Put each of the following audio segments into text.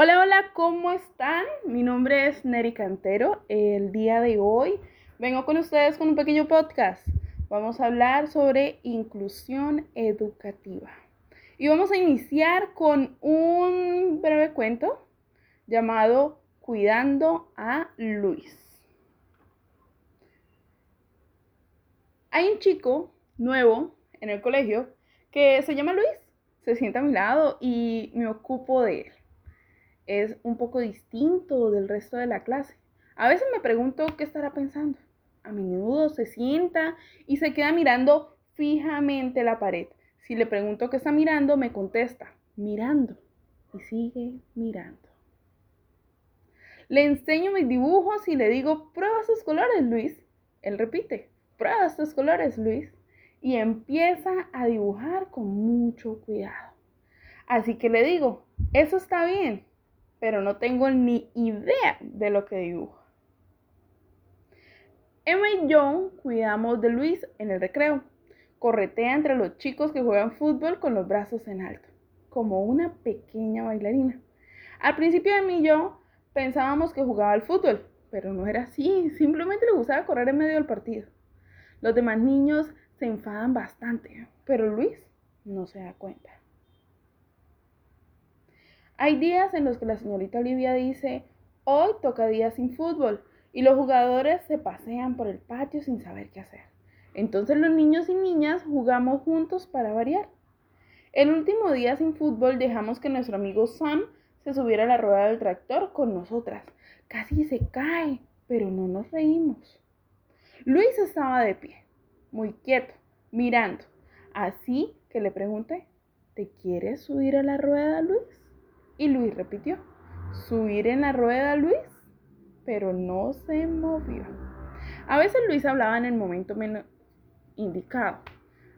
Hola, hola, ¿cómo están? Mi nombre es Neri Cantero. El día de hoy vengo con ustedes con un pequeño podcast. Vamos a hablar sobre inclusión educativa. Y vamos a iniciar con un breve cuento llamado Cuidando a Luis. Hay un chico nuevo en el colegio que se llama Luis. Se sienta a mi lado y me ocupo de él es un poco distinto del resto de la clase. A veces me pregunto qué estará pensando. A menudo se sienta y se queda mirando fijamente la pared. Si le pregunto qué está mirando, me contesta, mirando. Y sigue mirando. Le enseño mis dibujos y le digo, prueba estos colores, Luis. Él repite, prueba estos colores, Luis. Y empieza a dibujar con mucho cuidado. Así que le digo, eso está bien, pero no tengo ni idea de lo que dibuja. Emma y yo cuidamos de Luis en el recreo. Corretea entre los chicos que juegan fútbol con los brazos en alto, como una pequeña bailarina. Al principio Emma y yo pensábamos que jugaba al fútbol, pero no era así, simplemente le gustaba correr en medio del partido. Los demás niños se enfadan bastante, pero Luis no se da cuenta. Hay días en los que la señorita Olivia dice, hoy toca día sin fútbol, y los jugadores se pasean por el patio sin saber qué hacer. Entonces los niños y niñas jugamos juntos para variar. El último día sin fútbol dejamos que nuestro amigo Sam se subiera a la rueda del tractor con nosotras. Casi se cae, pero no nos reímos. Luis estaba de pie, muy quieto, mirando. Así que le pregunté, ¿te quieres subir a la rueda, Luis? Y Luis repitió, subir en la rueda, Luis, pero no se movió. A veces Luis hablaba en el momento menos indicado.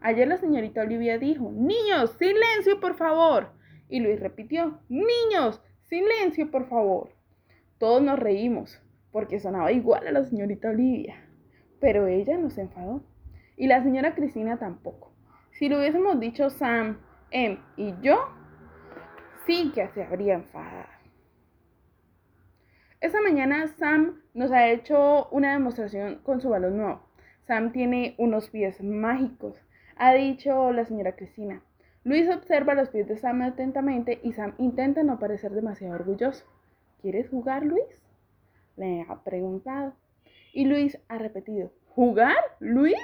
Ayer la señorita Olivia dijo, niños, silencio, por favor. Y Luis repitió, niños, silencio, por favor. Todos nos reímos, porque sonaba igual a la señorita Olivia. Pero ella no se enfadó. Y la señora Cristina tampoco. Si lo hubiésemos dicho Sam, Em y yo, que se habría enfadado. Esta mañana Sam nos ha hecho una demostración con su balón nuevo. Sam tiene unos pies mágicos, ha dicho la señora Cristina. Luis observa los pies de Sam atentamente y Sam intenta no parecer demasiado orgulloso. ¿Quieres jugar, Luis? Le ha preguntado. Y Luis ha repetido, ¿jugar, Luis?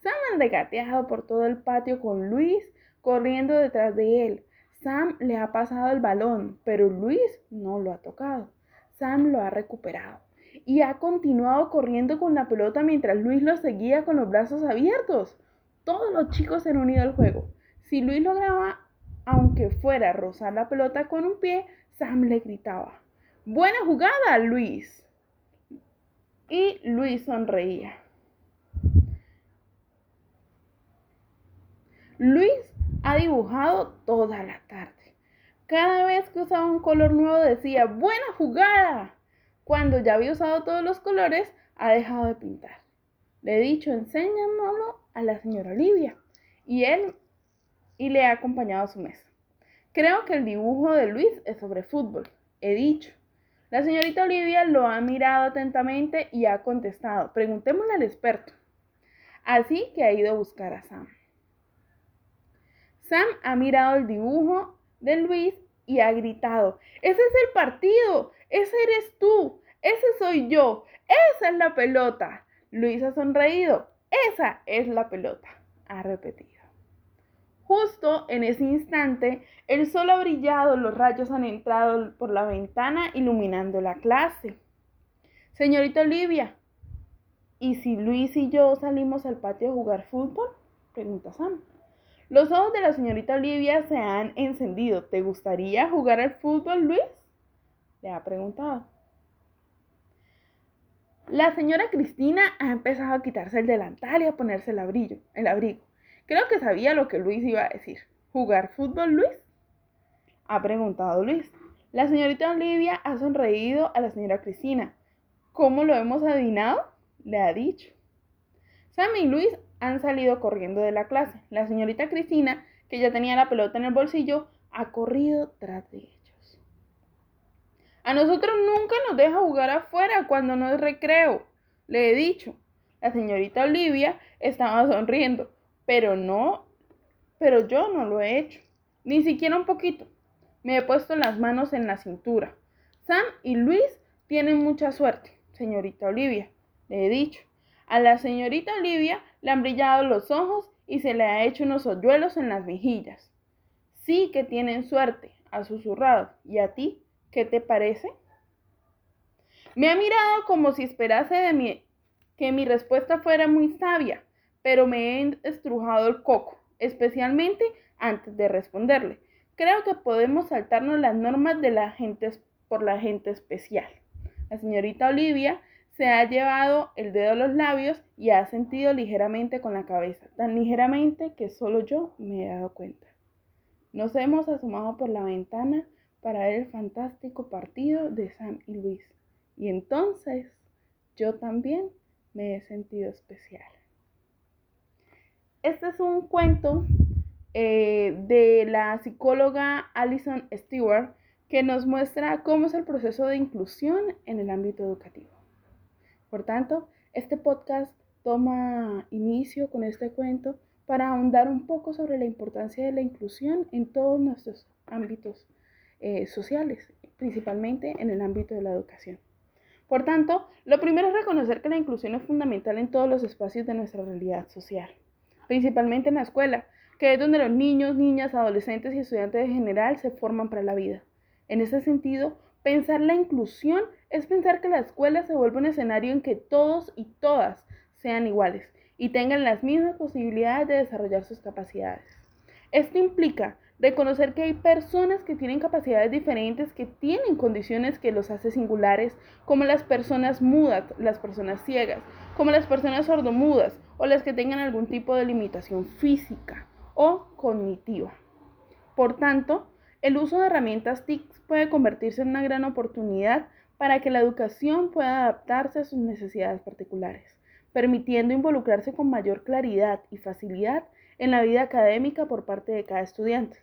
Sam ha regateado por todo el patio con Luis corriendo detrás de él. Sam le ha pasado el balón, pero Luis no lo ha tocado. Sam lo ha recuperado y ha continuado corriendo con la pelota mientras Luis lo seguía con los brazos abiertos. Todos los chicos se han unido al juego. Si Luis lograba, aunque fuera rozar la pelota con un pie, Sam le gritaba, Buena jugada, Luis. Y Luis sonreía. Luis ha dibujado toda la tarde. Cada vez que usaba un color nuevo decía, buena jugada. Cuando ya había usado todos los colores, ha dejado de pintar. Le he dicho, enséñamelo a la señora Olivia. Y él y le ha acompañado a su mesa. Creo que el dibujo de Luis es sobre fútbol. He dicho. La señorita Olivia lo ha mirado atentamente y ha contestado. Preguntémosle al experto. Así que ha ido a buscar a Sam. Sam ha mirado el dibujo de Luis y ha gritado, ese es el partido, ese eres tú, ese soy yo, esa es la pelota. Luis ha sonreído, esa es la pelota, ha repetido. Justo en ese instante, el sol ha brillado, los rayos han entrado por la ventana iluminando la clase. Señorita Olivia, ¿y si Luis y yo salimos al patio a jugar fútbol? Pregunta Sam. Los ojos de la señorita Olivia se han encendido. ¿Te gustaría jugar al fútbol, Luis? Le ha preguntado. La señora Cristina ha empezado a quitarse el delantal y a ponerse el abrigo, el abrigo. Creo que sabía lo que Luis iba a decir. ¿Jugar fútbol, Luis? Ha preguntado Luis. La señorita Olivia ha sonreído a la señora Cristina. ¿Cómo lo hemos adivinado? Le ha dicho. Sam y Luis han salido corriendo de la clase. La señorita Cristina, que ya tenía la pelota en el bolsillo, ha corrido tras de ellos. A nosotros nunca nos deja jugar afuera cuando no es recreo. Le he dicho. La señorita Olivia estaba sonriendo, pero no, pero yo no lo he hecho. Ni siquiera un poquito. Me he puesto las manos en la cintura. Sam y Luis tienen mucha suerte, señorita Olivia. Le he dicho. A la señorita Olivia le han brillado los ojos y se le ha hecho unos hoyuelos en las mejillas. Sí que tienen suerte, ha susurrado. ¿Y a ti? ¿Qué te parece? Me ha mirado como si esperase de mí que mi respuesta fuera muy sabia, pero me he estrujado el coco, especialmente antes de responderle. Creo que podemos saltarnos las normas de la gente por la gente especial. La señorita Olivia se ha llevado el dedo a los labios y ha sentido ligeramente con la cabeza, tan ligeramente que solo yo me he dado cuenta. Nos hemos asomado por la ventana para ver el fantástico partido de Sam y Luis. Y entonces yo también me he sentido especial. Este es un cuento eh, de la psicóloga Alison Stewart que nos muestra cómo es el proceso de inclusión en el ámbito educativo. Por tanto, este podcast toma inicio con este cuento para ahondar un poco sobre la importancia de la inclusión en todos nuestros ámbitos eh, sociales, principalmente en el ámbito de la educación. Por tanto, lo primero es reconocer que la inclusión es fundamental en todos los espacios de nuestra realidad social, principalmente en la escuela, que es donde los niños, niñas, adolescentes y estudiantes en general se forman para la vida. En ese sentido, pensar la inclusión es pensar que la escuela se vuelve un escenario en que todos y todas sean iguales y tengan las mismas posibilidades de desarrollar sus capacidades. Esto implica Reconocer que hay personas que tienen capacidades diferentes, que tienen condiciones que los hace singulares, como las personas mudas, las personas ciegas, como las personas sordomudas o las que tengan algún tipo de limitación física o cognitiva. Por tanto, el uso de herramientas TIC puede convertirse en una gran oportunidad para que la educación pueda adaptarse a sus necesidades particulares, permitiendo involucrarse con mayor claridad y facilidad en la vida académica por parte de cada estudiante.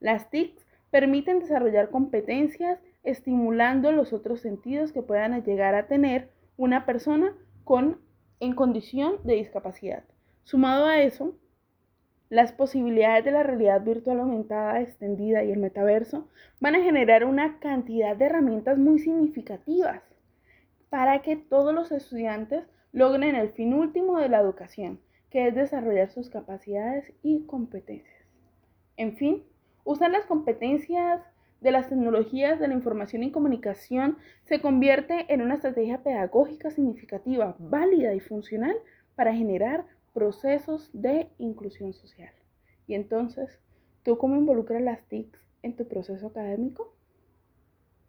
Las TICs permiten desarrollar competencias estimulando los otros sentidos que puedan llegar a tener una persona con, en condición de discapacidad. Sumado a eso, las posibilidades de la realidad virtual aumentada, extendida y el metaverso van a generar una cantidad de herramientas muy significativas para que todos los estudiantes logren el fin último de la educación, que es desarrollar sus capacidades y competencias. En fin, Usar las competencias de las tecnologías de la información y comunicación se convierte en una estrategia pedagógica significativa, válida y funcional para generar procesos de inclusión social. Y entonces, ¿tú cómo involucras las TICs en tu proceso académico?